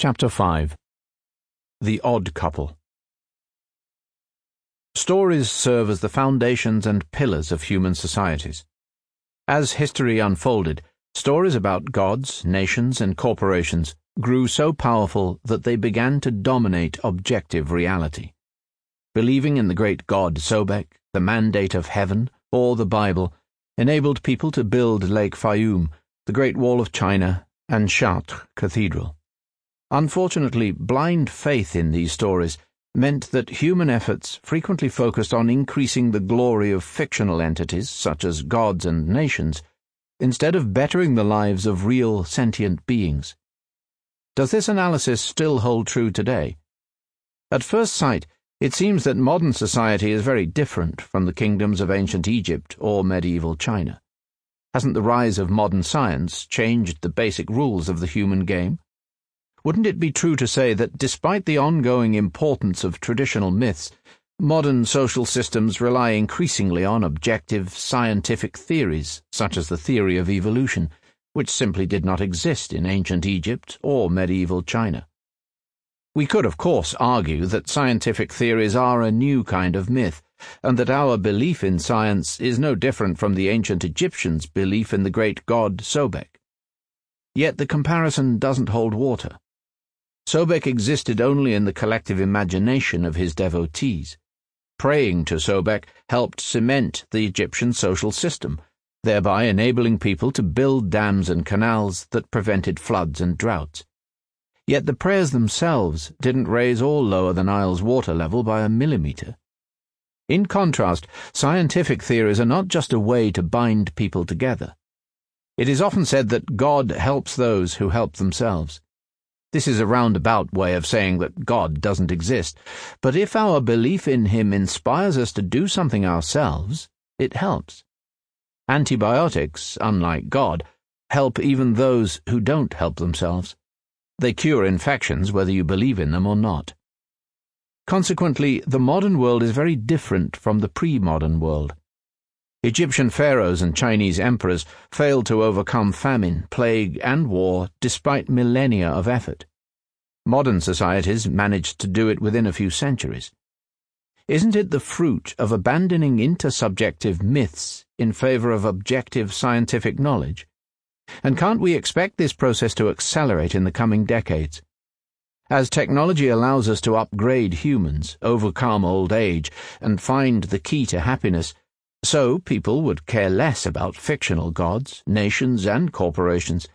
Chapter 5 The Odd Couple Stories serve as the foundations and pillars of human societies. As history unfolded, stories about gods, nations, and corporations grew so powerful that they began to dominate objective reality. Believing in the great god Sobek, the mandate of heaven, or the Bible enabled people to build Lake Fayoum, the Great Wall of China, and Chartres Cathedral. Unfortunately, blind faith in these stories meant that human efforts frequently focused on increasing the glory of fictional entities such as gods and nations, instead of bettering the lives of real sentient beings. Does this analysis still hold true today? At first sight, it seems that modern society is very different from the kingdoms of ancient Egypt or medieval China. Hasn't the rise of modern science changed the basic rules of the human game? Wouldn't it be true to say that despite the ongoing importance of traditional myths, modern social systems rely increasingly on objective scientific theories, such as the theory of evolution, which simply did not exist in ancient Egypt or medieval China? We could, of course, argue that scientific theories are a new kind of myth, and that our belief in science is no different from the ancient Egyptians' belief in the great god Sobek. Yet the comparison doesn't hold water. Sobek existed only in the collective imagination of his devotees. Praying to Sobek helped cement the Egyptian social system, thereby enabling people to build dams and canals that prevented floods and droughts. Yet the prayers themselves didn't raise or lower the Nile's water level by a millimeter. In contrast, scientific theories are not just a way to bind people together. It is often said that God helps those who help themselves. This is a roundabout way of saying that God doesn't exist, but if our belief in Him inspires us to do something ourselves, it helps. Antibiotics, unlike God, help even those who don't help themselves. They cure infections whether you believe in them or not. Consequently, the modern world is very different from the pre modern world. Egyptian pharaohs and Chinese emperors failed to overcome famine, plague, and war despite millennia of effort. Modern societies managed to do it within a few centuries. Isn't it the fruit of abandoning intersubjective myths in favor of objective scientific knowledge? And can't we expect this process to accelerate in the coming decades? As technology allows us to upgrade humans, overcome old age, and find the key to happiness, so people would care less about fictional gods, nations, and corporations,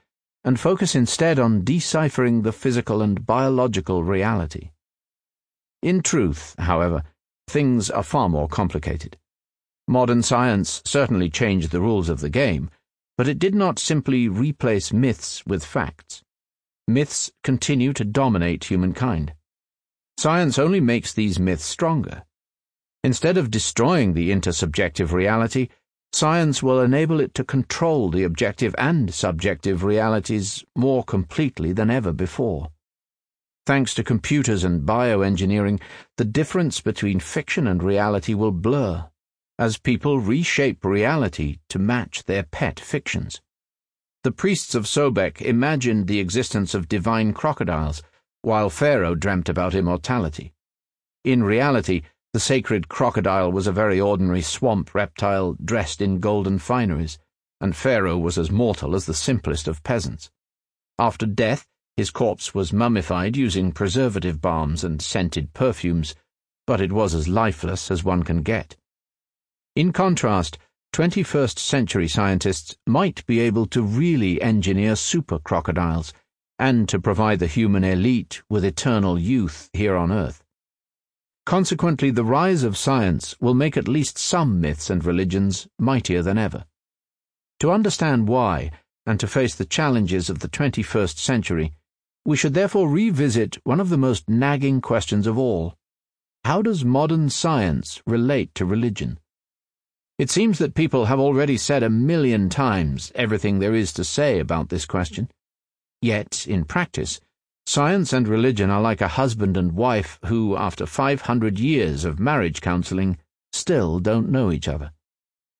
and focus instead on deciphering the physical and biological reality. In truth, however, things are far more complicated. Modern science certainly changed the rules of the game, but it did not simply replace myths with facts. Myths continue to dominate humankind. Science only makes these myths stronger. Instead of destroying the intersubjective reality, science will enable it to control the objective and subjective realities more completely than ever before. Thanks to computers and bioengineering, the difference between fiction and reality will blur as people reshape reality to match their pet fictions. The priests of Sobek imagined the existence of divine crocodiles, while Pharaoh dreamt about immortality. In reality, the sacred crocodile was a very ordinary swamp reptile dressed in golden fineries, and Pharaoh was as mortal as the simplest of peasants. After death, his corpse was mummified using preservative balms and scented perfumes, but it was as lifeless as one can get. In contrast, 21st century scientists might be able to really engineer super crocodiles and to provide the human elite with eternal youth here on Earth. Consequently, the rise of science will make at least some myths and religions mightier than ever. To understand why, and to face the challenges of the 21st century, we should therefore revisit one of the most nagging questions of all. How does modern science relate to religion? It seems that people have already said a million times everything there is to say about this question. Yet, in practice, Science and religion are like a husband and wife who, after 500 years of marriage counseling, still don't know each other.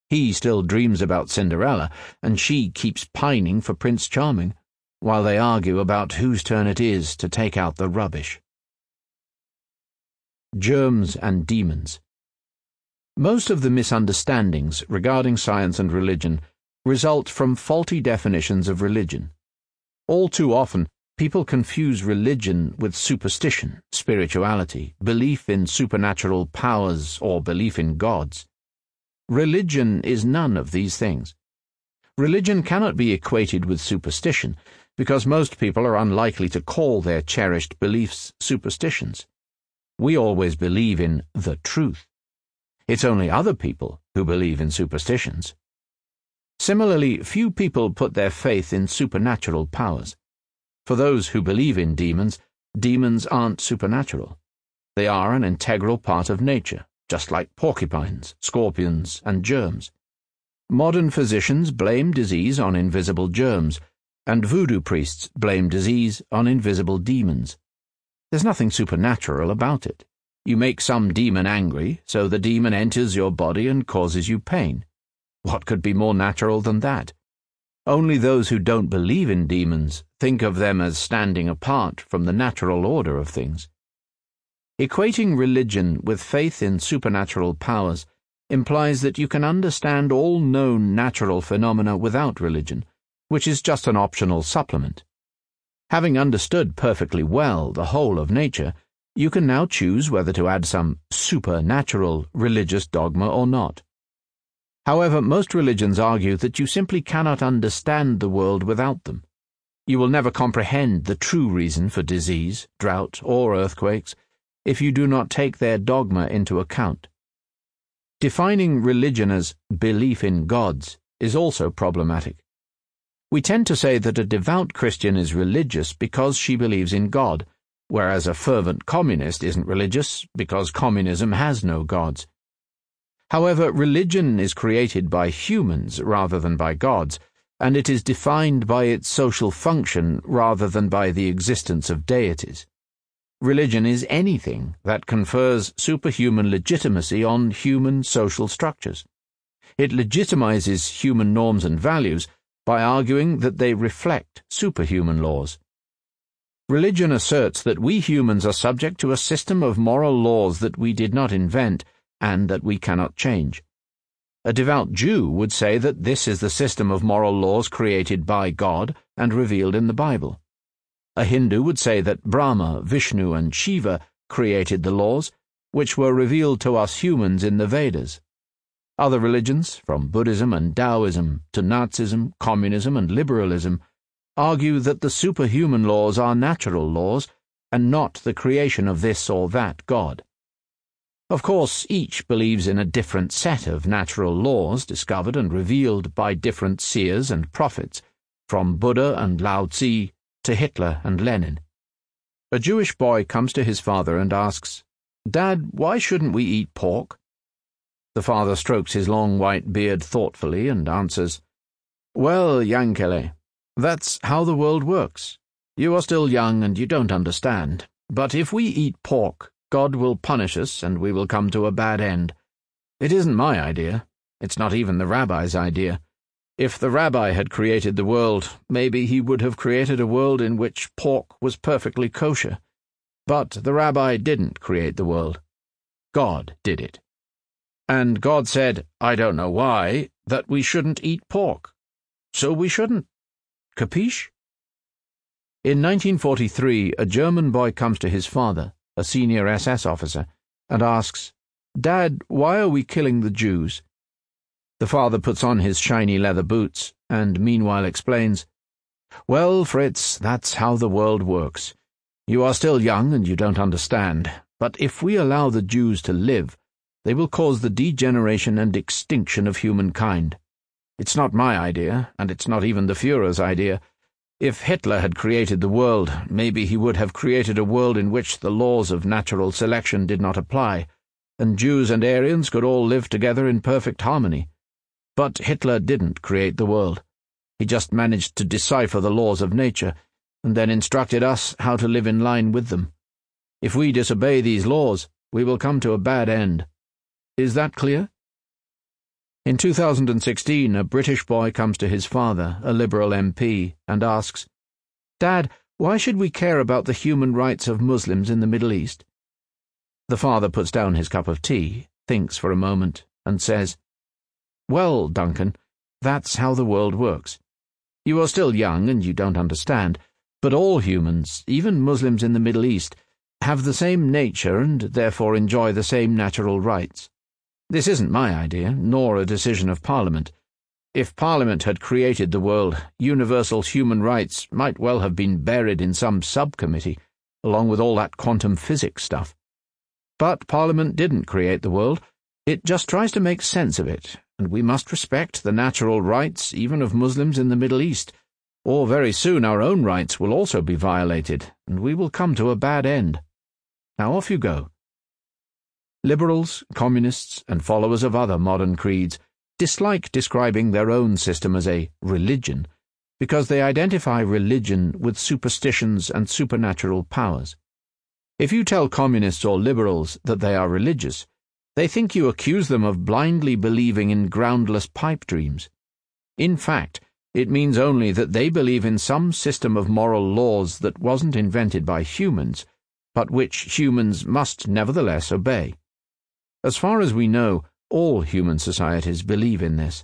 He still dreams about Cinderella, and she keeps pining for Prince Charming, while they argue about whose turn it is to take out the rubbish. Germs and Demons Most of the misunderstandings regarding science and religion result from faulty definitions of religion. All too often, people confuse religion with superstition, spirituality, belief in supernatural powers, or belief in gods. Religion is none of these things. Religion cannot be equated with superstition, because most people are unlikely to call their cherished beliefs superstitions. We always believe in the truth. It's only other people who believe in superstitions. Similarly, few people put their faith in supernatural powers. For those who believe in demons, demons aren't supernatural. They are an integral part of nature, just like porcupines, scorpions, and germs. Modern physicians blame disease on invisible germs, and voodoo priests blame disease on invisible demons. There's nothing supernatural about it. You make some demon angry, so the demon enters your body and causes you pain. What could be more natural than that? Only those who don't believe in demons think of them as standing apart from the natural order of things. Equating religion with faith in supernatural powers implies that you can understand all known natural phenomena without religion, which is just an optional supplement. Having understood perfectly well the whole of nature, you can now choose whether to add some supernatural religious dogma or not. However, most religions argue that you simply cannot understand the world without them. You will never comprehend the true reason for disease, drought, or earthquakes if you do not take their dogma into account. Defining religion as belief in gods is also problematic. We tend to say that a devout Christian is religious because she believes in God, whereas a fervent communist isn't religious because communism has no gods. However, religion is created by humans rather than by gods, and it is defined by its social function rather than by the existence of deities. Religion is anything that confers superhuman legitimacy on human social structures. It legitimizes human norms and values by arguing that they reflect superhuman laws. Religion asserts that we humans are subject to a system of moral laws that we did not invent and that we cannot change. A devout Jew would say that this is the system of moral laws created by God and revealed in the Bible. A Hindu would say that Brahma, Vishnu, and Shiva created the laws, which were revealed to us humans in the Vedas. Other religions, from Buddhism and Taoism to Nazism, communism, and liberalism, argue that the superhuman laws are natural laws and not the creation of this or that God. Of course, each believes in a different set of natural laws discovered and revealed by different seers and prophets, from Buddha and Lao Tzu to Hitler and Lenin. A Jewish boy comes to his father and asks, Dad, why shouldn't we eat pork? The father strokes his long white beard thoughtfully and answers, Well, Yankele, that's how the world works. You are still young and you don't understand. But if we eat pork, God will punish us and we will come to a bad end. It isn't my idea. It's not even the rabbi's idea. If the rabbi had created the world, maybe he would have created a world in which pork was perfectly kosher. But the rabbi didn't create the world. God did it. And God said, I don't know why, that we shouldn't eat pork. So we shouldn't. Capiche? In 1943, a German boy comes to his father a senior SS officer, and asks, Dad, why are we killing the Jews? The father puts on his shiny leather boots and meanwhile explains, Well, Fritz, that's how the world works. You are still young and you don't understand, but if we allow the Jews to live, they will cause the degeneration and extinction of humankind. It's not my idea, and it's not even the Fuhrer's idea. If Hitler had created the world, maybe he would have created a world in which the laws of natural selection did not apply, and Jews and Aryans could all live together in perfect harmony. But Hitler didn't create the world. He just managed to decipher the laws of nature, and then instructed us how to live in line with them. If we disobey these laws, we will come to a bad end. Is that clear? In 2016, a British boy comes to his father, a Liberal MP, and asks, Dad, why should we care about the human rights of Muslims in the Middle East? The father puts down his cup of tea, thinks for a moment, and says, Well, Duncan, that's how the world works. You are still young and you don't understand, but all humans, even Muslims in the Middle East, have the same nature and therefore enjoy the same natural rights. This isn't my idea, nor a decision of Parliament. If Parliament had created the world, universal human rights might well have been buried in some subcommittee, along with all that quantum physics stuff. But Parliament didn't create the world, it just tries to make sense of it, and we must respect the natural rights even of Muslims in the Middle East, or very soon our own rights will also be violated, and we will come to a bad end. Now off you go. Liberals, communists, and followers of other modern creeds dislike describing their own system as a religion because they identify religion with superstitions and supernatural powers. If you tell communists or liberals that they are religious, they think you accuse them of blindly believing in groundless pipe dreams. In fact, it means only that they believe in some system of moral laws that wasn't invented by humans, but which humans must nevertheless obey. As far as we know, all human societies believe in this.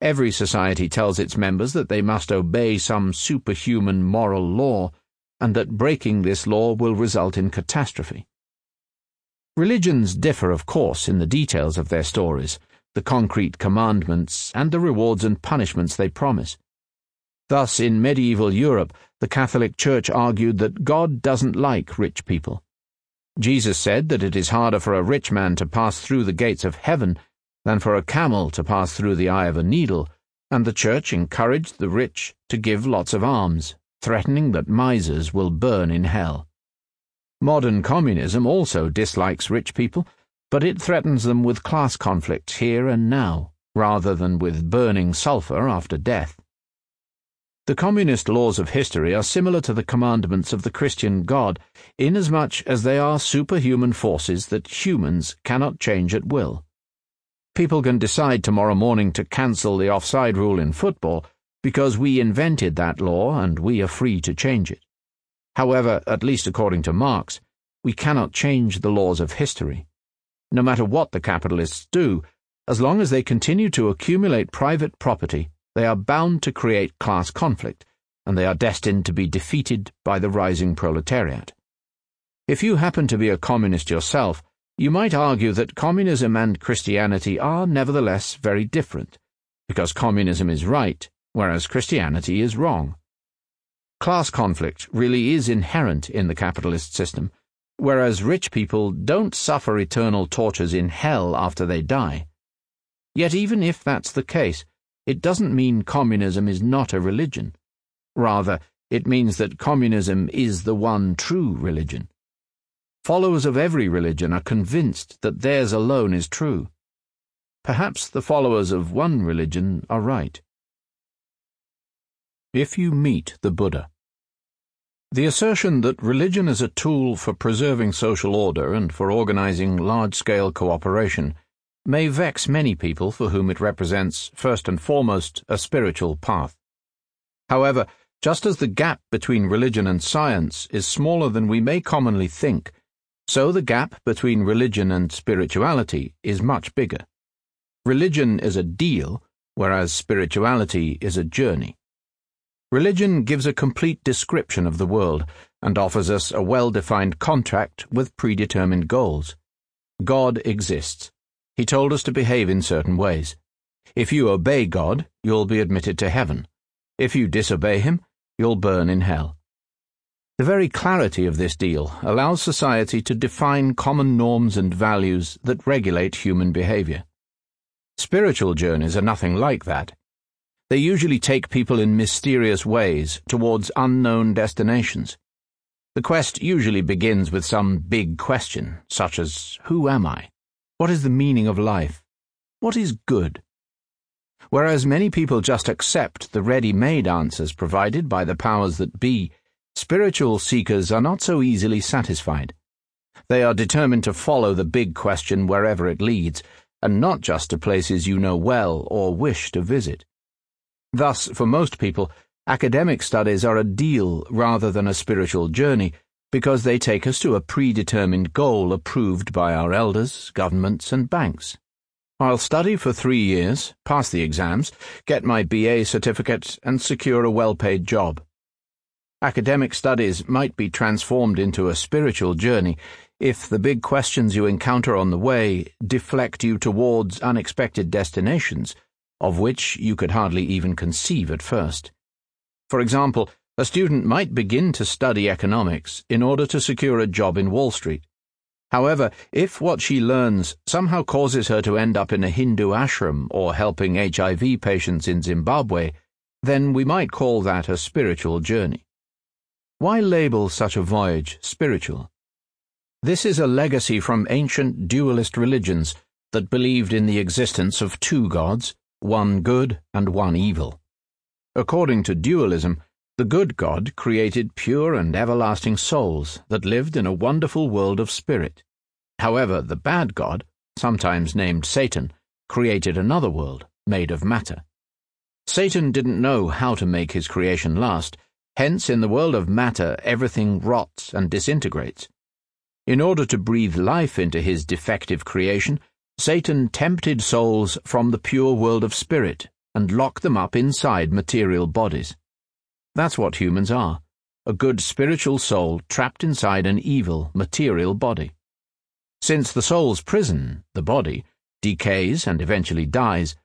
Every society tells its members that they must obey some superhuman moral law, and that breaking this law will result in catastrophe. Religions differ, of course, in the details of their stories, the concrete commandments, and the rewards and punishments they promise. Thus, in medieval Europe, the Catholic Church argued that God doesn't like rich people. Jesus said that it is harder for a rich man to pass through the gates of heaven than for a camel to pass through the eye of a needle, and the church encouraged the rich to give lots of alms, threatening that misers will burn in hell. Modern communism also dislikes rich people, but it threatens them with class conflict here and now, rather than with burning sulphur after death. The communist laws of history are similar to the commandments of the Christian God, inasmuch as they are superhuman forces that humans cannot change at will. People can decide tomorrow morning to cancel the offside rule in football because we invented that law and we are free to change it. However, at least according to Marx, we cannot change the laws of history. No matter what the capitalists do, as long as they continue to accumulate private property, they are bound to create class conflict, and they are destined to be defeated by the rising proletariat. If you happen to be a communist yourself, you might argue that communism and Christianity are nevertheless very different, because communism is right, whereas Christianity is wrong. Class conflict really is inherent in the capitalist system, whereas rich people don't suffer eternal tortures in hell after they die. Yet even if that's the case, it doesn't mean communism is not a religion. Rather, it means that communism is the one true religion. Followers of every religion are convinced that theirs alone is true. Perhaps the followers of one religion are right. If you meet the Buddha. The assertion that religion is a tool for preserving social order and for organizing large scale cooperation may vex many people for whom it represents, first and foremost, a spiritual path. However, just as the gap between religion and science is smaller than we may commonly think, so the gap between religion and spirituality is much bigger. Religion is a deal, whereas spirituality is a journey. Religion gives a complete description of the world and offers us a well defined contract with predetermined goals. God exists he told us to behave in certain ways. If you obey God, you'll be admitted to heaven. If you disobey him, you'll burn in hell. The very clarity of this deal allows society to define common norms and values that regulate human behavior. Spiritual journeys are nothing like that. They usually take people in mysterious ways towards unknown destinations. The quest usually begins with some big question, such as Who am I? What is the meaning of life? What is good? Whereas many people just accept the ready made answers provided by the powers that be, spiritual seekers are not so easily satisfied. They are determined to follow the big question wherever it leads, and not just to places you know well or wish to visit. Thus, for most people, Academic studies are a deal rather than a spiritual journey because they take us to a predetermined goal approved by our elders, governments, and banks. I'll study for three years, pass the exams, get my BA certificate, and secure a well paid job. Academic studies might be transformed into a spiritual journey if the big questions you encounter on the way deflect you towards unexpected destinations, of which you could hardly even conceive at first. For example, a student might begin to study economics in order to secure a job in Wall Street. However, if what she learns somehow causes her to end up in a Hindu ashram or helping HIV patients in Zimbabwe, then we might call that a spiritual journey. Why label such a voyage spiritual? This is a legacy from ancient dualist religions that believed in the existence of two gods, one good and one evil. According to dualism, the good God created pure and everlasting souls that lived in a wonderful world of spirit. However, the bad God, sometimes named Satan, created another world made of matter. Satan didn't know how to make his creation last, hence, in the world of matter, everything rots and disintegrates. In order to breathe life into his defective creation, Satan tempted souls from the pure world of spirit and locked them up inside material bodies. That's what humans are a good spiritual soul trapped inside an evil material body. Since the soul's prison, the body, decays and eventually dies,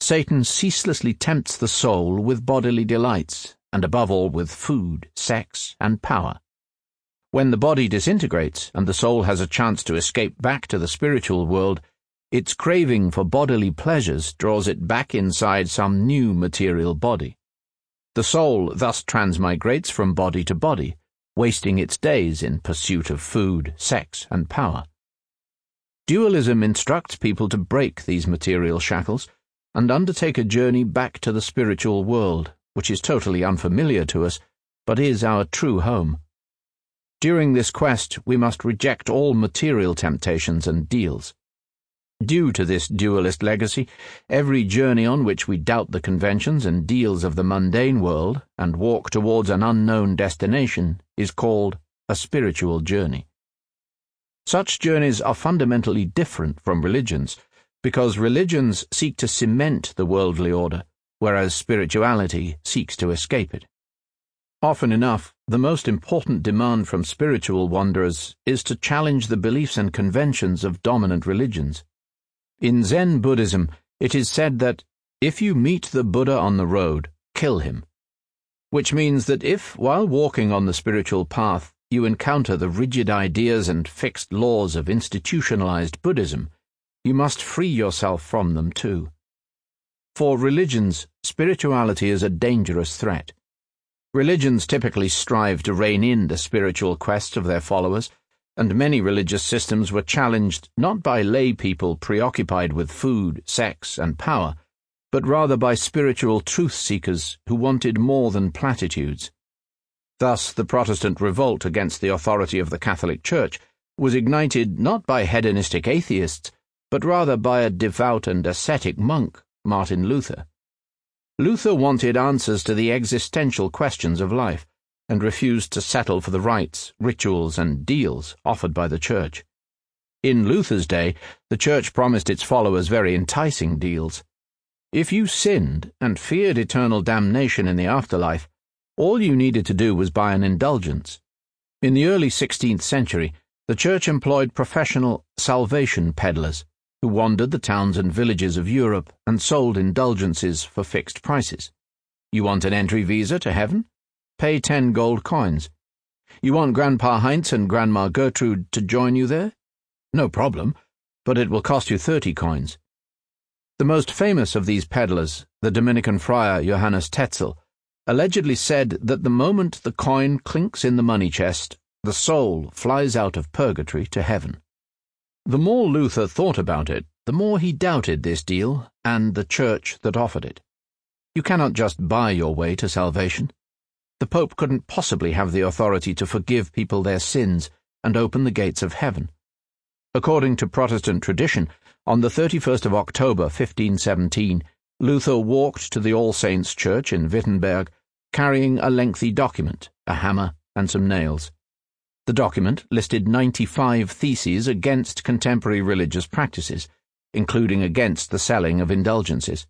Satan ceaselessly tempts the soul with bodily delights, and above all with food, sex, and power. When the body disintegrates and the soul has a chance to escape back to the spiritual world, its craving for bodily pleasures draws it back inside some new material body. The soul thus transmigrates from body to body, wasting its days in pursuit of food, sex, and power. Dualism instructs people to break these material shackles and undertake a journey back to the spiritual world, which is totally unfamiliar to us, but is our true home. During this quest, we must reject all material temptations and deals. Due to this dualist legacy, every journey on which we doubt the conventions and deals of the mundane world and walk towards an unknown destination is called a spiritual journey. Such journeys are fundamentally different from religions because religions seek to cement the worldly order, whereas spirituality seeks to escape it. Often enough, the most important demand from spiritual wanderers is to challenge the beliefs and conventions of dominant religions. In Zen Buddhism, it is said that if you meet the Buddha on the road, kill him. Which means that if, while walking on the spiritual path, you encounter the rigid ideas and fixed laws of institutionalized Buddhism, you must free yourself from them too. For religions, spirituality is a dangerous threat. Religions typically strive to rein in the spiritual quest of their followers, and many religious systems were challenged not by lay people preoccupied with food, sex, and power, but rather by spiritual truth seekers who wanted more than platitudes. Thus, the Protestant revolt against the authority of the Catholic Church was ignited not by hedonistic atheists, but rather by a devout and ascetic monk, Martin Luther. Luther wanted answers to the existential questions of life and refused to settle for the rites, rituals, and deals offered by the Church. In Luther's day, the Church promised its followers very enticing deals. If you sinned and feared eternal damnation in the afterlife, all you needed to do was buy an indulgence. In the early 16th century, the Church employed professional salvation peddlers who wandered the towns and villages of Europe and sold indulgences for fixed prices. You want an entry visa to heaven? Pay ten gold coins. You want Grandpa Heinz and Grandma Gertrude to join you there? No problem, but it will cost you thirty coins. The most famous of these peddlers, the Dominican friar Johannes Tetzel, allegedly said that the moment the coin clinks in the money chest, the soul flies out of purgatory to heaven. The more Luther thought about it, the more he doubted this deal and the church that offered it. You cannot just buy your way to salvation. The Pope couldn't possibly have the authority to forgive people their sins and open the gates of heaven. According to Protestant tradition, on the 31st of October 1517, Luther walked to the All Saints' Church in Wittenberg, carrying a lengthy document, a hammer, and some nails. The document listed 95 theses against contemporary religious practices, including against the selling of indulgences.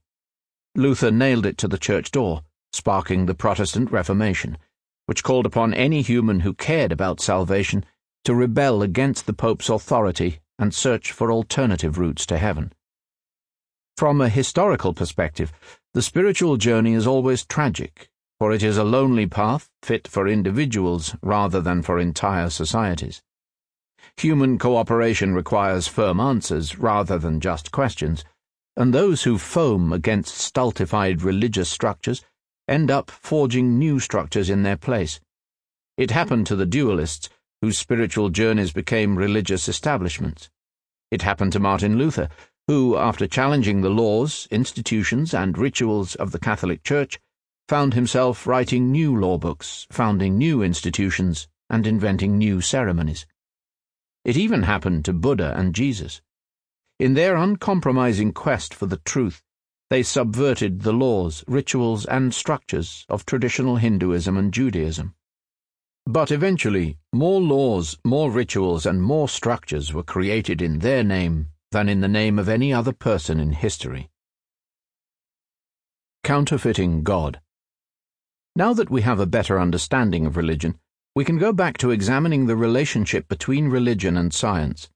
Luther nailed it to the church door, sparking the Protestant Reformation, which called upon any human who cared about salvation to rebel against the Pope's authority and search for alternative routes to heaven. From a historical perspective, the spiritual journey is always tragic for it is a lonely path fit for individuals rather than for entire societies. Human cooperation requires firm answers rather than just questions, and those who foam against stultified religious structures end up forging new structures in their place. It happened to the dualists, whose spiritual journeys became religious establishments. It happened to Martin Luther, who, after challenging the laws, institutions, and rituals of the Catholic Church, found himself writing new law books, founding new institutions, and inventing new ceremonies. It even happened to Buddha and Jesus. In their uncompromising quest for the truth, they subverted the laws, rituals, and structures of traditional Hinduism and Judaism. But eventually, more laws, more rituals, and more structures were created in their name than in the name of any other person in history. Counterfeiting God. Now that we have a better understanding of religion, we can go back to examining the relationship between religion and science.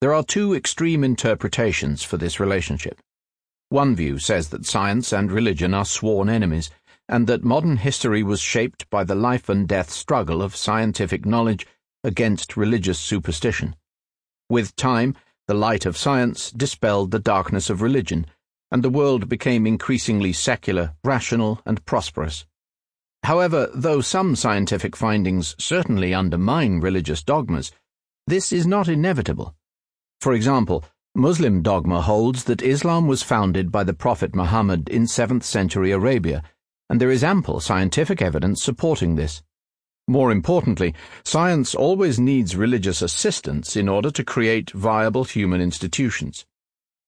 There are two extreme interpretations for this relationship. One view says that science and religion are sworn enemies, and that modern history was shaped by the life and death struggle of scientific knowledge against religious superstition. With time, the light of science dispelled the darkness of religion, and the world became increasingly secular, rational, and prosperous. However, though some scientific findings certainly undermine religious dogmas, this is not inevitable. For example, Muslim dogma holds that Islam was founded by the Prophet Muhammad in 7th century Arabia, and there is ample scientific evidence supporting this. More importantly, science always needs religious assistance in order to create viable human institutions.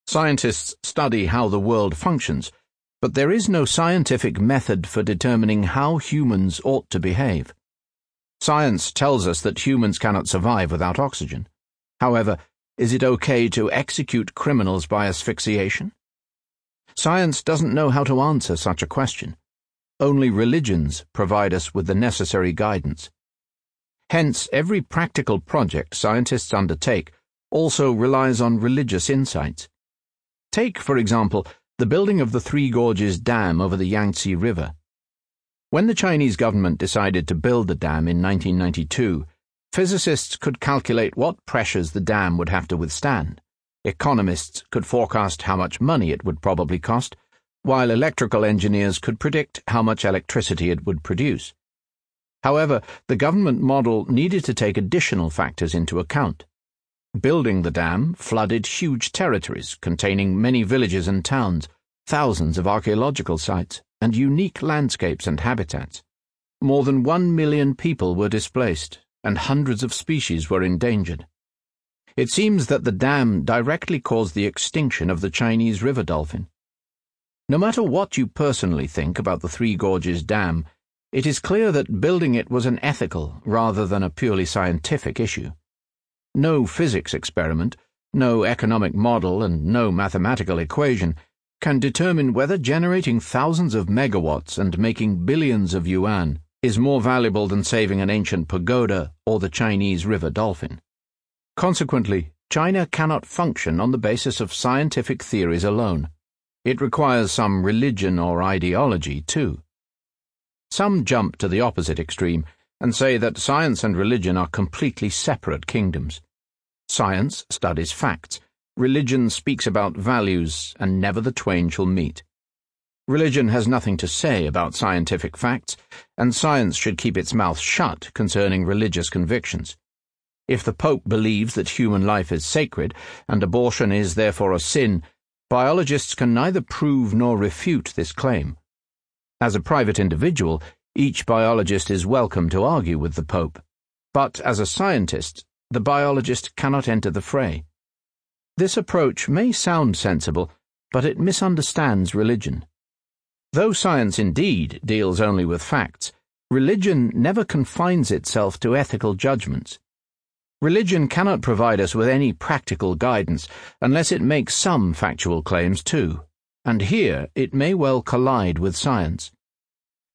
Scientists study how the world functions but there is no scientific method for determining how humans ought to behave. Science tells us that humans cannot survive without oxygen. However, is it okay to execute criminals by asphyxiation? Science doesn't know how to answer such a question. Only religions provide us with the necessary guidance. Hence, every practical project scientists undertake also relies on religious insights. Take, for example, the building of the Three Gorges Dam over the Yangtze River. When the Chinese government decided to build the dam in 1992, physicists could calculate what pressures the dam would have to withstand. Economists could forecast how much money it would probably cost, while electrical engineers could predict how much electricity it would produce. However, the government model needed to take additional factors into account. Building the dam flooded huge territories containing many villages and towns, thousands of archaeological sites, and unique landscapes and habitats. More than one million people were displaced, and hundreds of species were endangered. It seems that the dam directly caused the extinction of the Chinese river dolphin. No matter what you personally think about the Three Gorges Dam, it is clear that building it was an ethical rather than a purely scientific issue. No physics experiment, no economic model, and no mathematical equation can determine whether generating thousands of megawatts and making billions of yuan is more valuable than saving an ancient pagoda or the Chinese river dolphin. Consequently, China cannot function on the basis of scientific theories alone. It requires some religion or ideology, too. Some jump to the opposite extreme and say that science and religion are completely separate kingdoms. Science studies facts, religion speaks about values, and never the twain shall meet. Religion has nothing to say about scientific facts, and science should keep its mouth shut concerning religious convictions. If the Pope believes that human life is sacred, and abortion is therefore a sin, biologists can neither prove nor refute this claim. As a private individual, each biologist is welcome to argue with the Pope, but as a scientist, the biologist cannot enter the fray. This approach may sound sensible, but it misunderstands religion. Though science indeed deals only with facts, religion never confines itself to ethical judgments. Religion cannot provide us with any practical guidance unless it makes some factual claims too, and here it may well collide with science.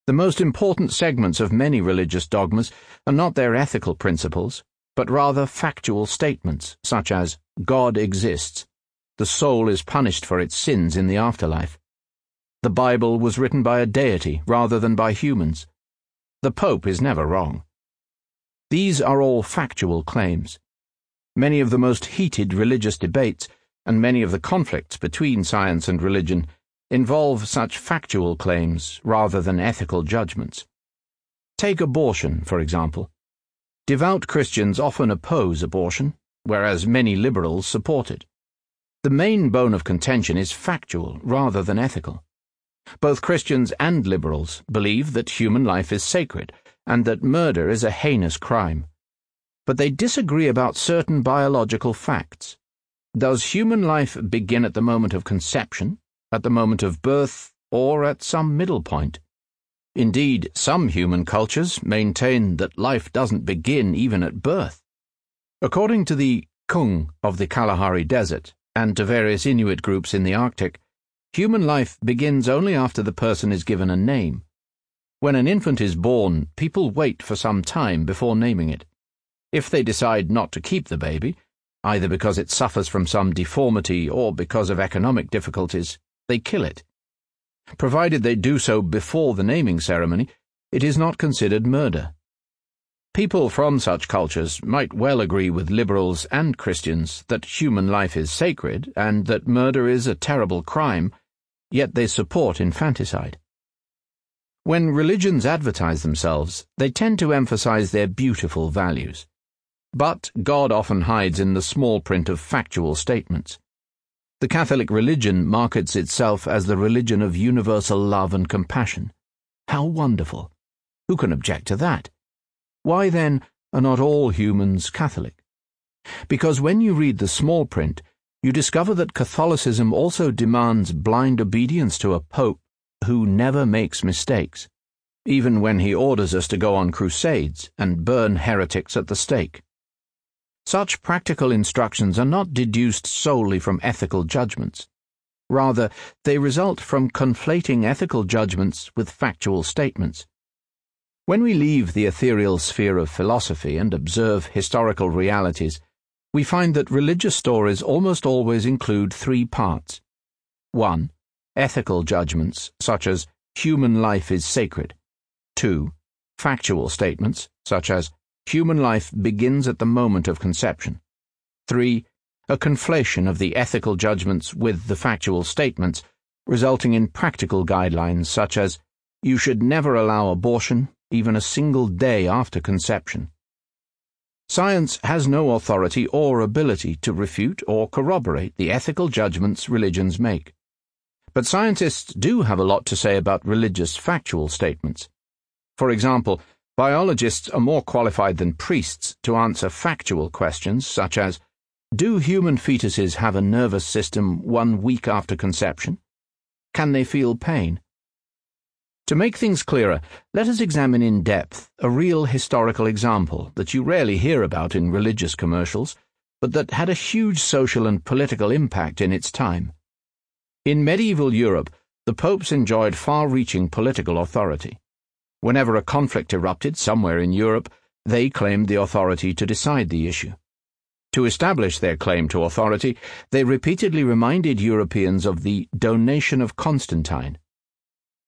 The most important segments of many religious dogmas are not their ethical principles, but rather factual statements such as God exists, the soul is punished for its sins in the afterlife, the Bible was written by a deity rather than by humans the Pope is never wrong. These are all factual claims. Many of the most heated religious debates and many of the conflicts between science and religion involve such factual claims rather than ethical judgments. Take abortion, for example. Devout Christians often oppose abortion, whereas many liberals support it. The main bone of contention is factual rather than ethical. Both Christians and liberals believe that human life is sacred and that murder is a heinous crime. But they disagree about certain biological facts. Does human life begin at the moment of conception, at the moment of birth, or at some middle point? Indeed, some human cultures maintain that life doesn't begin even at birth. According to the Kung of the Kalahari Desert and to various Inuit groups in the Arctic, Human life begins only after the person is given a name. When an infant is born, people wait for some time before naming it. If they decide not to keep the baby, either because it suffers from some deformity or because of economic difficulties, they kill it. Provided they do so before the naming ceremony, it is not considered murder. People from such cultures might well agree with liberals and Christians that human life is sacred and that murder is a terrible crime yet they support infanticide. When religions advertise themselves, they tend to emphasize their beautiful values. But God often hides in the small print of factual statements. The Catholic religion markets itself as the religion of universal love and compassion. How wonderful! Who can object to that? Why, then, are not all humans Catholic? Because when you read the small print, you discover that Catholicism also demands blind obedience to a pope who never makes mistakes, even when he orders us to go on crusades and burn heretics at the stake. Such practical instructions are not deduced solely from ethical judgments. Rather, they result from conflating ethical judgments with factual statements. When we leave the ethereal sphere of philosophy and observe historical realities, we find that religious stories almost always include three parts. 1. Ethical judgments, such as human life is sacred. 2. Factual statements, such as human life begins at the moment of conception. 3. A conflation of the ethical judgments with the factual statements, resulting in practical guidelines such as you should never allow abortion even a single day after conception. Science has no authority or ability to refute or corroborate the ethical judgments religions make. But scientists do have a lot to say about religious factual statements. For example, biologists are more qualified than priests to answer factual questions such as Do human fetuses have a nervous system one week after conception? Can they feel pain? To make things clearer, let us examine in depth a real historical example that you rarely hear about in religious commercials, but that had a huge social and political impact in its time. In medieval Europe, the popes enjoyed far reaching political authority. Whenever a conflict erupted somewhere in Europe, they claimed the authority to decide the issue. To establish their claim to authority, they repeatedly reminded Europeans of the donation of Constantine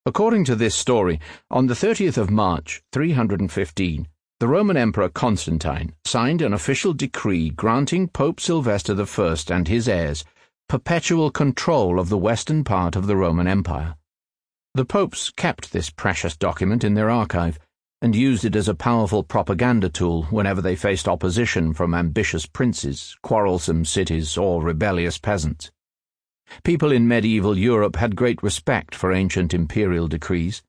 According to this story, on the 30th of March, 315, the Roman Emperor Constantine signed an official decree granting Pope Sylvester I and his heirs perpetual control of the western part of the Roman Empire. The popes kept this precious document in their archive and used it as a powerful propaganda tool whenever they faced opposition from ambitious princes, quarrelsome cities, or rebellious peasants. People in medieval Europe had great respect for ancient imperial decrees.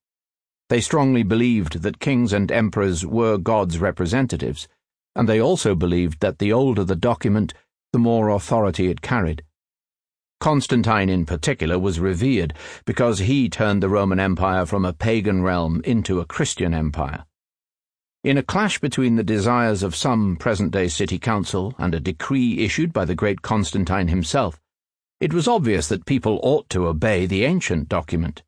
They strongly believed that kings and emperors were God's representatives, and they also believed that the older the document, the more authority it carried. Constantine, in particular, was revered because he turned the Roman Empire from a pagan realm into a Christian empire. In a clash between the desires of some present day city council and a decree issued by the great Constantine himself, it was obvious that people ought to obey the ancient document.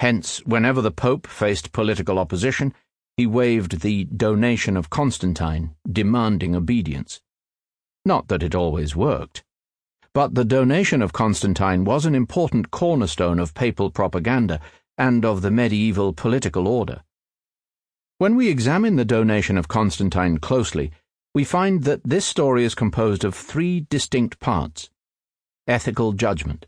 Hence, whenever the Pope faced political opposition, he waved the donation of Constantine, demanding obedience. Not that it always worked. But the donation of Constantine was an important cornerstone of papal propaganda and of the medieval political order. When we examine the donation of Constantine closely, we find that this story is composed of three distinct parts ethical judgment.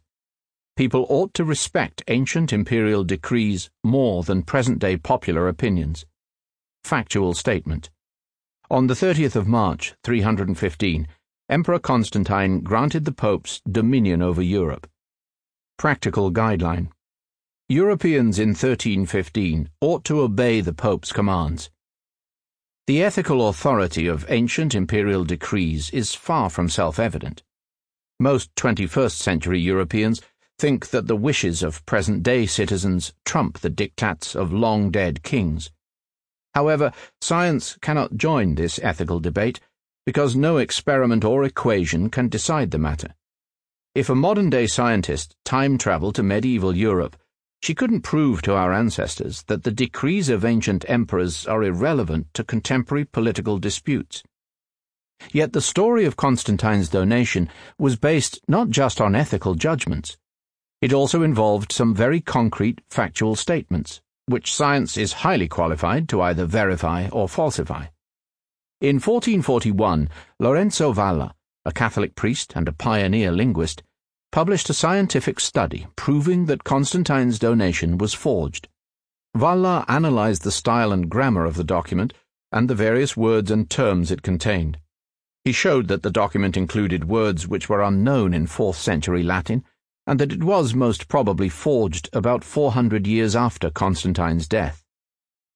People ought to respect ancient imperial decrees more than present day popular opinions. Factual statement. On the 30th of March, 315, Emperor Constantine granted the popes dominion over Europe. Practical guideline Europeans in 1315 ought to obey the pope's commands. The ethical authority of ancient imperial decrees is far from self evident. Most 21st century Europeans think that the wishes of present day citizens trump the diktats of long dead kings. However, science cannot join this ethical debate because no experiment or equation can decide the matter. If a modern day scientist time traveled to medieval Europe, she couldn't prove to our ancestors that the decrees of ancient emperors are irrelevant to contemporary political disputes. Yet the story of Constantine's donation was based not just on ethical judgments. It also involved some very concrete factual statements, which science is highly qualified to either verify or falsify. In 1441, Lorenzo Valla, a Catholic priest and a pioneer linguist, published a scientific study proving that Constantine's donation was forged. Valla analyzed the style and grammar of the document and the various words and terms it contained. He showed that the document included words which were unknown in 4th century Latin, and that it was most probably forged about 400 years after Constantine's death.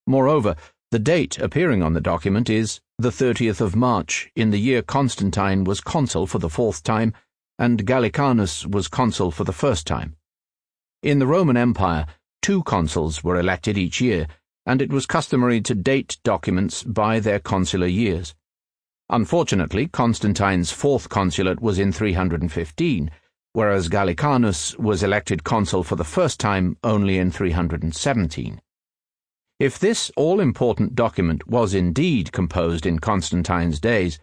Moreover, the date appearing on the document is the 30th of March, in the year Constantine was consul for the fourth time, and Gallicanus was consul for the first time. In the Roman Empire, two consuls were elected each year, and it was customary to date documents by their consular years. Unfortunately, Constantine's fourth consulate was in 315, whereas Gallicanus was elected consul for the first time only in 317. If this all important document was indeed composed in Constantine's days,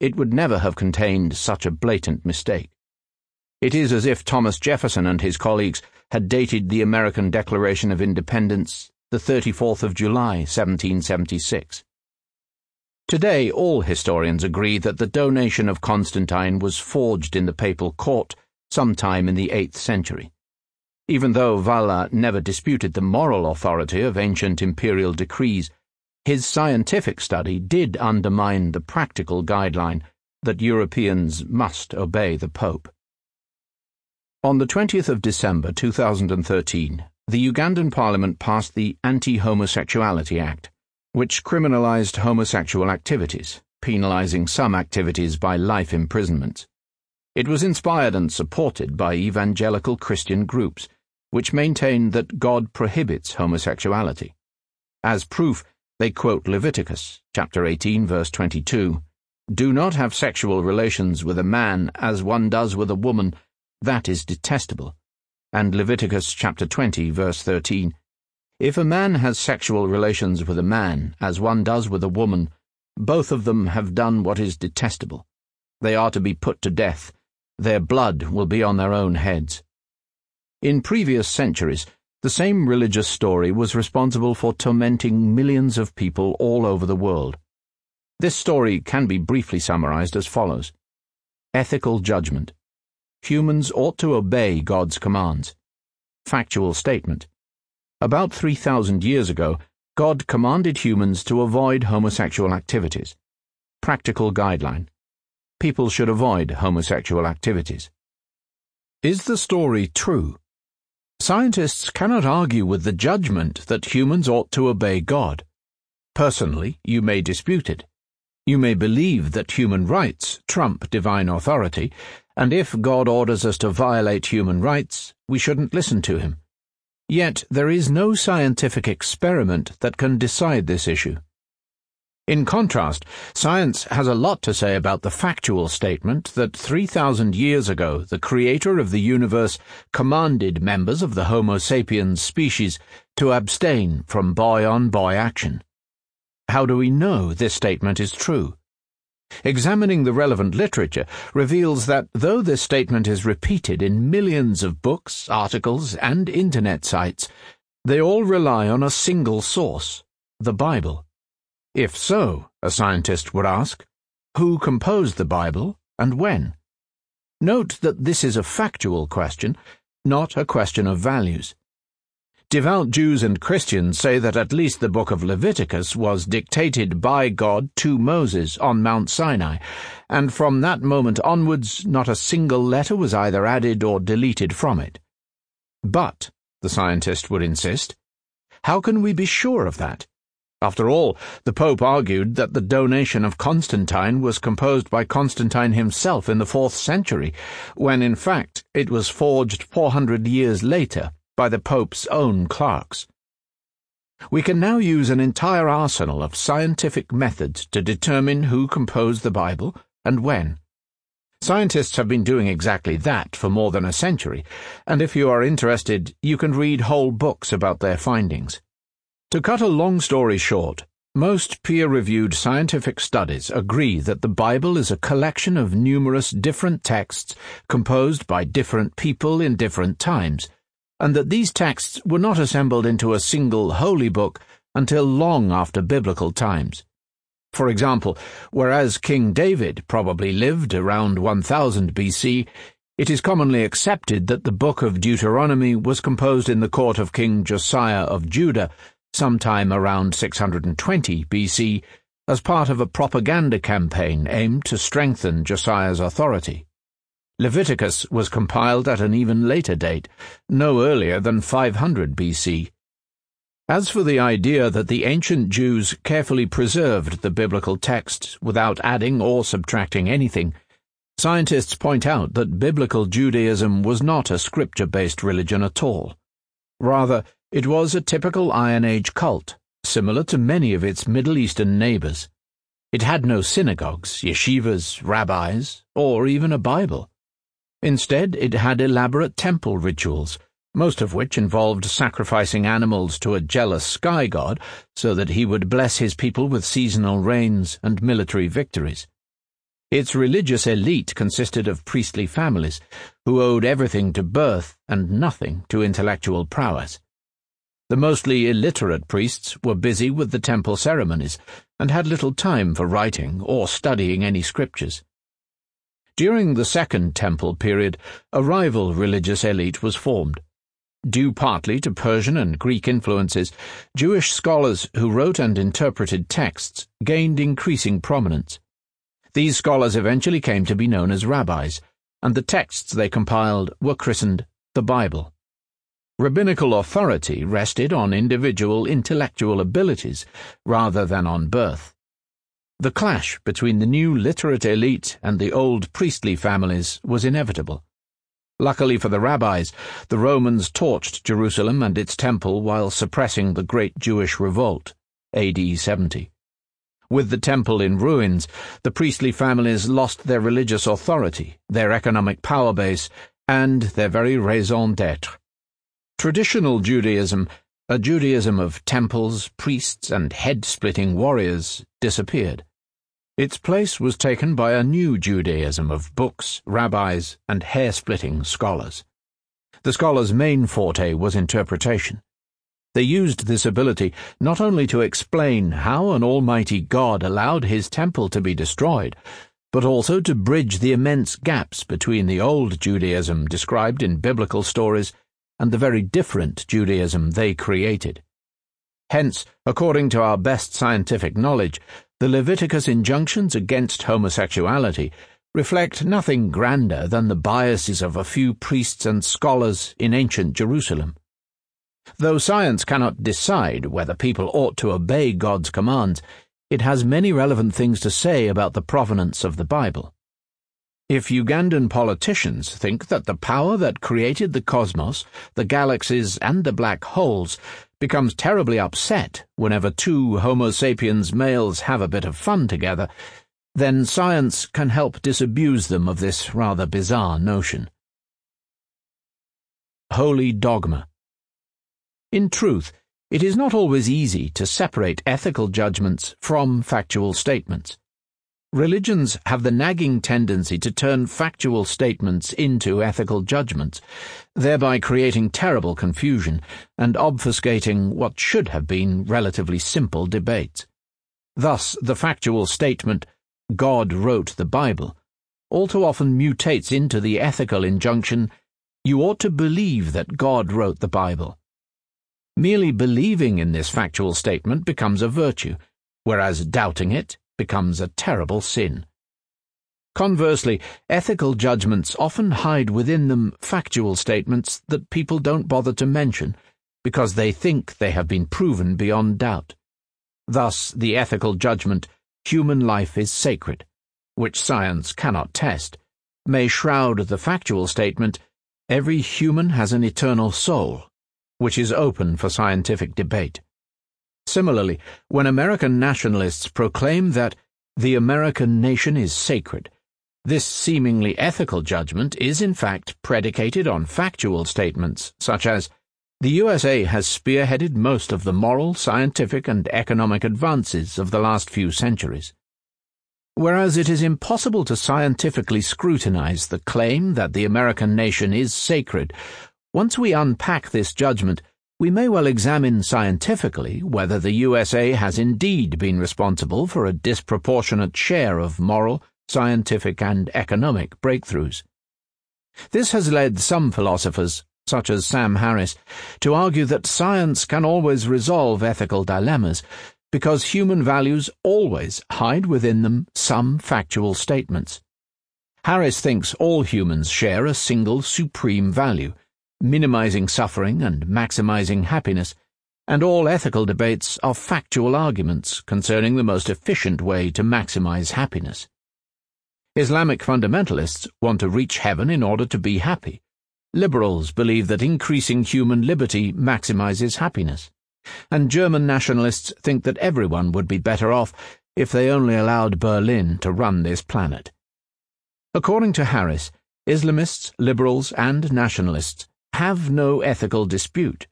it would never have contained such a blatant mistake. It is as if Thomas Jefferson and his colleagues had dated the American Declaration of Independence the 34th of July, 1776. Today, all historians agree that the donation of Constantine was forged in the papal court sometime in the 8th century. Even though Valla never disputed the moral authority of ancient imperial decrees, his scientific study did undermine the practical guideline that Europeans must obey the Pope. On the 20th of December 2013, the Ugandan Parliament passed the Anti Homosexuality Act, which criminalized homosexual activities, penalizing some activities by life imprisonment. It was inspired and supported by evangelical Christian groups which maintained that God prohibits homosexuality. As proof, they quote Leviticus chapter 18 verse 22, "Do not have sexual relations with a man as one does with a woman, that is detestable." And Leviticus chapter 20 verse 13, "If a man has sexual relations with a man as one does with a woman, both of them have done what is detestable. They are to be put to death. Their blood will be on their own heads." In previous centuries, the same religious story was responsible for tormenting millions of people all over the world. This story can be briefly summarized as follows Ethical judgment. Humans ought to obey God's commands. Factual statement. About 3,000 years ago, God commanded humans to avoid homosexual activities. Practical guideline. People should avoid homosexual activities. Is the story true? Scientists cannot argue with the judgment that humans ought to obey God. Personally, you may dispute it. You may believe that human rights trump divine authority, and if God orders us to violate human rights, we shouldn't listen to him. Yet there is no scientific experiment that can decide this issue. In contrast, science has a lot to say about the factual statement that 3,000 years ago the creator of the universe commanded members of the Homo sapiens species to abstain from boy on boy action. How do we know this statement is true? Examining the relevant literature reveals that though this statement is repeated in millions of books, articles, and internet sites, they all rely on a single source the Bible. If so, a scientist would ask, who composed the Bible and when? Note that this is a factual question, not a question of values. Devout Jews and Christians say that at least the book of Leviticus was dictated by God to Moses on Mount Sinai, and from that moment onwards not a single letter was either added or deleted from it. But, the scientist would insist, how can we be sure of that? After all, the Pope argued that the donation of Constantine was composed by Constantine himself in the fourth century, when in fact it was forged 400 years later by the Pope's own clerks. We can now use an entire arsenal of scientific methods to determine who composed the Bible and when. Scientists have been doing exactly that for more than a century, and if you are interested, you can read whole books about their findings. To cut a long story short, most peer reviewed scientific studies agree that the Bible is a collection of numerous different texts composed by different people in different times, and that these texts were not assembled into a single holy book until long after biblical times. For example, whereas King David probably lived around 1000 BC, it is commonly accepted that the book of Deuteronomy was composed in the court of King Josiah of Judah sometime around 620 BC, as part of a propaganda campaign aimed to strengthen Josiah's authority. Leviticus was compiled at an even later date, no earlier than 500 BC. As for the idea that the ancient Jews carefully preserved the biblical texts without adding or subtracting anything, scientists point out that biblical Judaism was not a scripture based religion at all. Rather, it was a typical Iron Age cult, similar to many of its Middle Eastern neighbors. It had no synagogues, yeshivas, rabbis, or even a Bible. Instead, it had elaborate temple rituals, most of which involved sacrificing animals to a jealous sky god so that he would bless his people with seasonal rains and military victories. Its religious elite consisted of priestly families, who owed everything to birth and nothing to intellectual prowess. The mostly illiterate priests were busy with the temple ceremonies and had little time for writing or studying any scriptures. During the Second Temple period, a rival religious elite was formed. Due partly to Persian and Greek influences, Jewish scholars who wrote and interpreted texts gained increasing prominence. These scholars eventually came to be known as rabbis, and the texts they compiled were christened the Bible. Rabbinical authority rested on individual intellectual abilities rather than on birth. The clash between the new literate elite and the old priestly families was inevitable. Luckily for the rabbis, the Romans torched Jerusalem and its temple while suppressing the Great Jewish Revolt, AD 70. With the temple in ruins, the priestly families lost their religious authority, their economic power base, and their very raison d'etre. Traditional Judaism, a Judaism of temples, priests, and head splitting warriors, disappeared. Its place was taken by a new Judaism of books, rabbis, and hair splitting scholars. The scholars' main forte was interpretation. They used this ability not only to explain how an almighty God allowed his temple to be destroyed, but also to bridge the immense gaps between the old Judaism described in biblical stories and the very different Judaism they created. Hence, according to our best scientific knowledge, the Leviticus injunctions against homosexuality reflect nothing grander than the biases of a few priests and scholars in ancient Jerusalem. Though science cannot decide whether people ought to obey God's commands, it has many relevant things to say about the provenance of the Bible. If Ugandan politicians think that the power that created the cosmos, the galaxies, and the black holes becomes terribly upset whenever two Homo sapiens males have a bit of fun together, then science can help disabuse them of this rather bizarre notion. Holy Dogma In truth, it is not always easy to separate ethical judgments from factual statements. Religions have the nagging tendency to turn factual statements into ethical judgments, thereby creating terrible confusion and obfuscating what should have been relatively simple debates. Thus, the factual statement, God wrote the Bible, all too often mutates into the ethical injunction, you ought to believe that God wrote the Bible. Merely believing in this factual statement becomes a virtue, whereas doubting it becomes a terrible sin. Conversely, ethical judgments often hide within them factual statements that people don't bother to mention because they think they have been proven beyond doubt. Thus, the ethical judgment, human life is sacred, which science cannot test, may shroud the factual statement, every human has an eternal soul, which is open for scientific debate. Similarly, when American nationalists proclaim that the American nation is sacred, this seemingly ethical judgment is in fact predicated on factual statements such as the USA has spearheaded most of the moral, scientific, and economic advances of the last few centuries. Whereas it is impossible to scientifically scrutinize the claim that the American nation is sacred, once we unpack this judgment, we may well examine scientifically whether the USA has indeed been responsible for a disproportionate share of moral, scientific, and economic breakthroughs. This has led some philosophers, such as Sam Harris, to argue that science can always resolve ethical dilemmas because human values always hide within them some factual statements. Harris thinks all humans share a single supreme value minimizing suffering and maximizing happiness, and all ethical debates are factual arguments concerning the most efficient way to maximize happiness. Islamic fundamentalists want to reach heaven in order to be happy. Liberals believe that increasing human liberty maximizes happiness. And German nationalists think that everyone would be better off if they only allowed Berlin to run this planet. According to Harris, Islamists, liberals, and nationalists have no ethical dispute.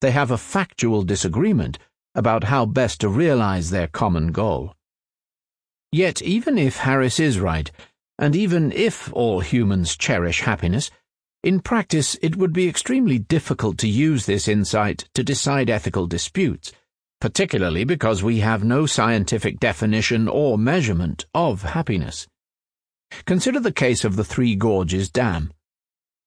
They have a factual disagreement about how best to realize their common goal. Yet, even if Harris is right, and even if all humans cherish happiness, in practice it would be extremely difficult to use this insight to decide ethical disputes, particularly because we have no scientific definition or measurement of happiness. Consider the case of the Three Gorges Dam.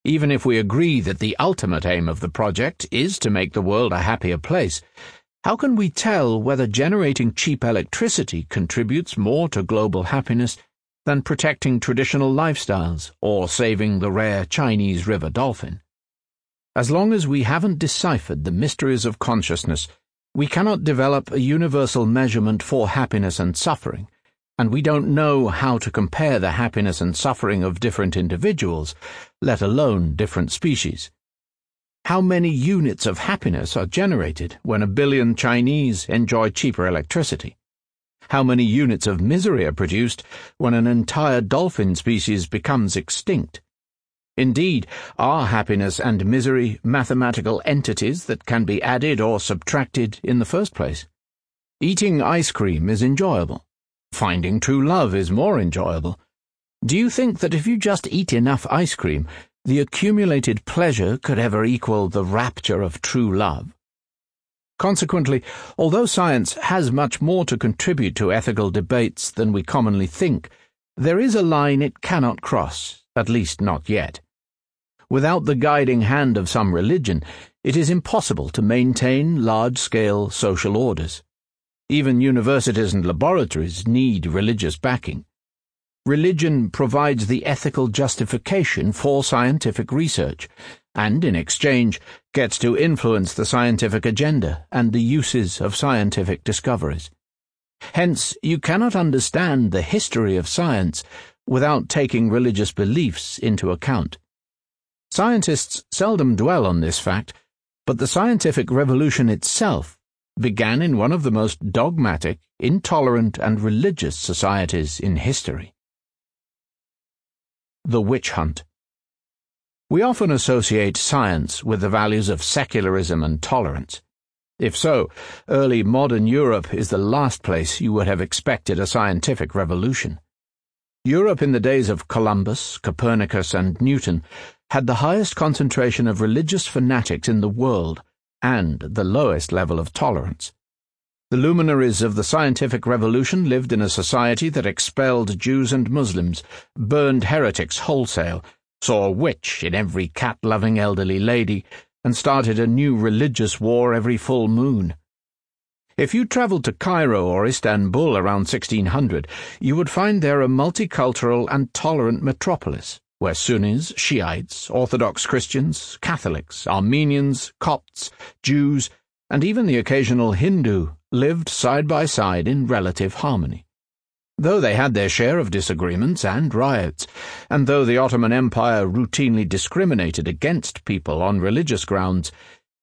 Even if we agree that the ultimate aim of the project is to make the world a happier place, how can we tell whether generating cheap electricity contributes more to global happiness than protecting traditional lifestyles or saving the rare Chinese river dolphin? As long as we haven't deciphered the mysteries of consciousness, we cannot develop a universal measurement for happiness and suffering and we don't know how to compare the happiness and suffering of different individuals, let alone different species. How many units of happiness are generated when a billion Chinese enjoy cheaper electricity? How many units of misery are produced when an entire dolphin species becomes extinct? Indeed, are happiness and misery mathematical entities that can be added or subtracted in the first place? Eating ice cream is enjoyable. Finding true love is more enjoyable. Do you think that if you just eat enough ice cream, the accumulated pleasure could ever equal the rapture of true love? Consequently, although science has much more to contribute to ethical debates than we commonly think, there is a line it cannot cross, at least not yet. Without the guiding hand of some religion, it is impossible to maintain large scale social orders. Even universities and laboratories need religious backing. Religion provides the ethical justification for scientific research, and in exchange gets to influence the scientific agenda and the uses of scientific discoveries. Hence, you cannot understand the history of science without taking religious beliefs into account. Scientists seldom dwell on this fact, but the scientific revolution itself began in one of the most dogmatic, intolerant, and religious societies in history. The Witch Hunt. We often associate science with the values of secularism and tolerance. If so, early modern Europe is the last place you would have expected a scientific revolution. Europe in the days of Columbus, Copernicus, and Newton had the highest concentration of religious fanatics in the world and the lowest level of tolerance. The luminaries of the scientific revolution lived in a society that expelled Jews and Muslims, burned heretics wholesale, saw a witch in every cat loving elderly lady, and started a new religious war every full moon. If you travelled to Cairo or Istanbul around 1600, you would find there a multicultural and tolerant metropolis where Sunnis, Shiites, Orthodox Christians, Catholics, Armenians, Copts, Jews, and even the occasional Hindu lived side by side in relative harmony. Though they had their share of disagreements and riots, and though the Ottoman Empire routinely discriminated against people on religious grounds,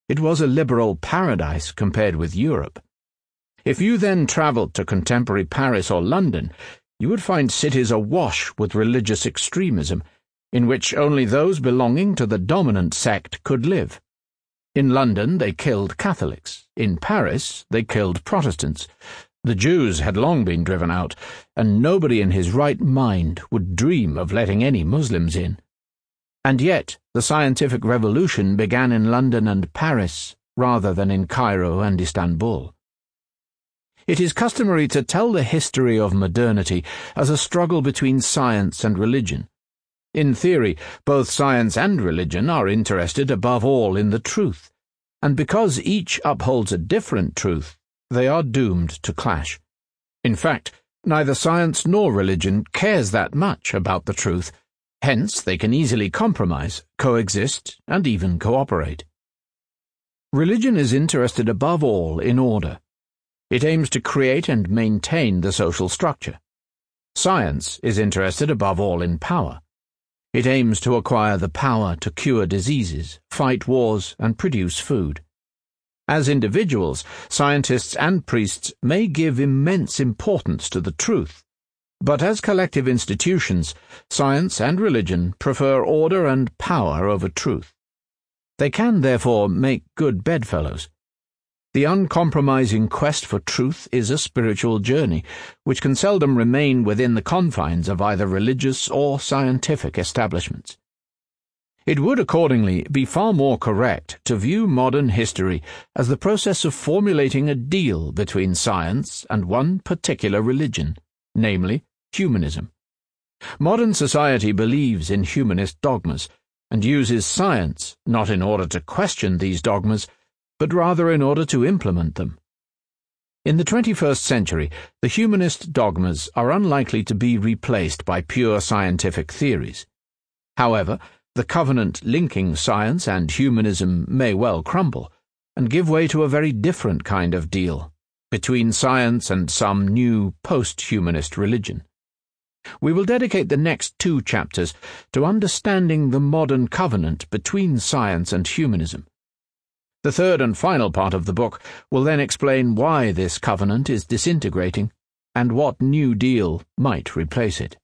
it was a liberal paradise compared with Europe. If you then travelled to contemporary Paris or London, you would find cities awash with religious extremism in which only those belonging to the dominant sect could live. In London, they killed Catholics. In Paris, they killed Protestants. The Jews had long been driven out, and nobody in his right mind would dream of letting any Muslims in. And yet, the scientific revolution began in London and Paris rather than in Cairo and Istanbul. It is customary to tell the history of modernity as a struggle between science and religion. In theory, both science and religion are interested above all in the truth, and because each upholds a different truth, they are doomed to clash. In fact, neither science nor religion cares that much about the truth, hence they can easily compromise, coexist, and even cooperate. Religion is interested above all in order. It aims to create and maintain the social structure. Science is interested above all in power. It aims to acquire the power to cure diseases, fight wars, and produce food. As individuals, scientists and priests may give immense importance to the truth, but as collective institutions, science and religion prefer order and power over truth. They can, therefore, make good bedfellows. The uncompromising quest for truth is a spiritual journey, which can seldom remain within the confines of either religious or scientific establishments. It would accordingly be far more correct to view modern history as the process of formulating a deal between science and one particular religion, namely humanism. Modern society believes in humanist dogmas and uses science not in order to question these dogmas but rather in order to implement them. In the 21st century, the humanist dogmas are unlikely to be replaced by pure scientific theories. However, the covenant linking science and humanism may well crumble and give way to a very different kind of deal between science and some new post humanist religion. We will dedicate the next two chapters to understanding the modern covenant between science and humanism the third and final part of the book will then explain why this covenant is disintegrating and what new deal might replace it.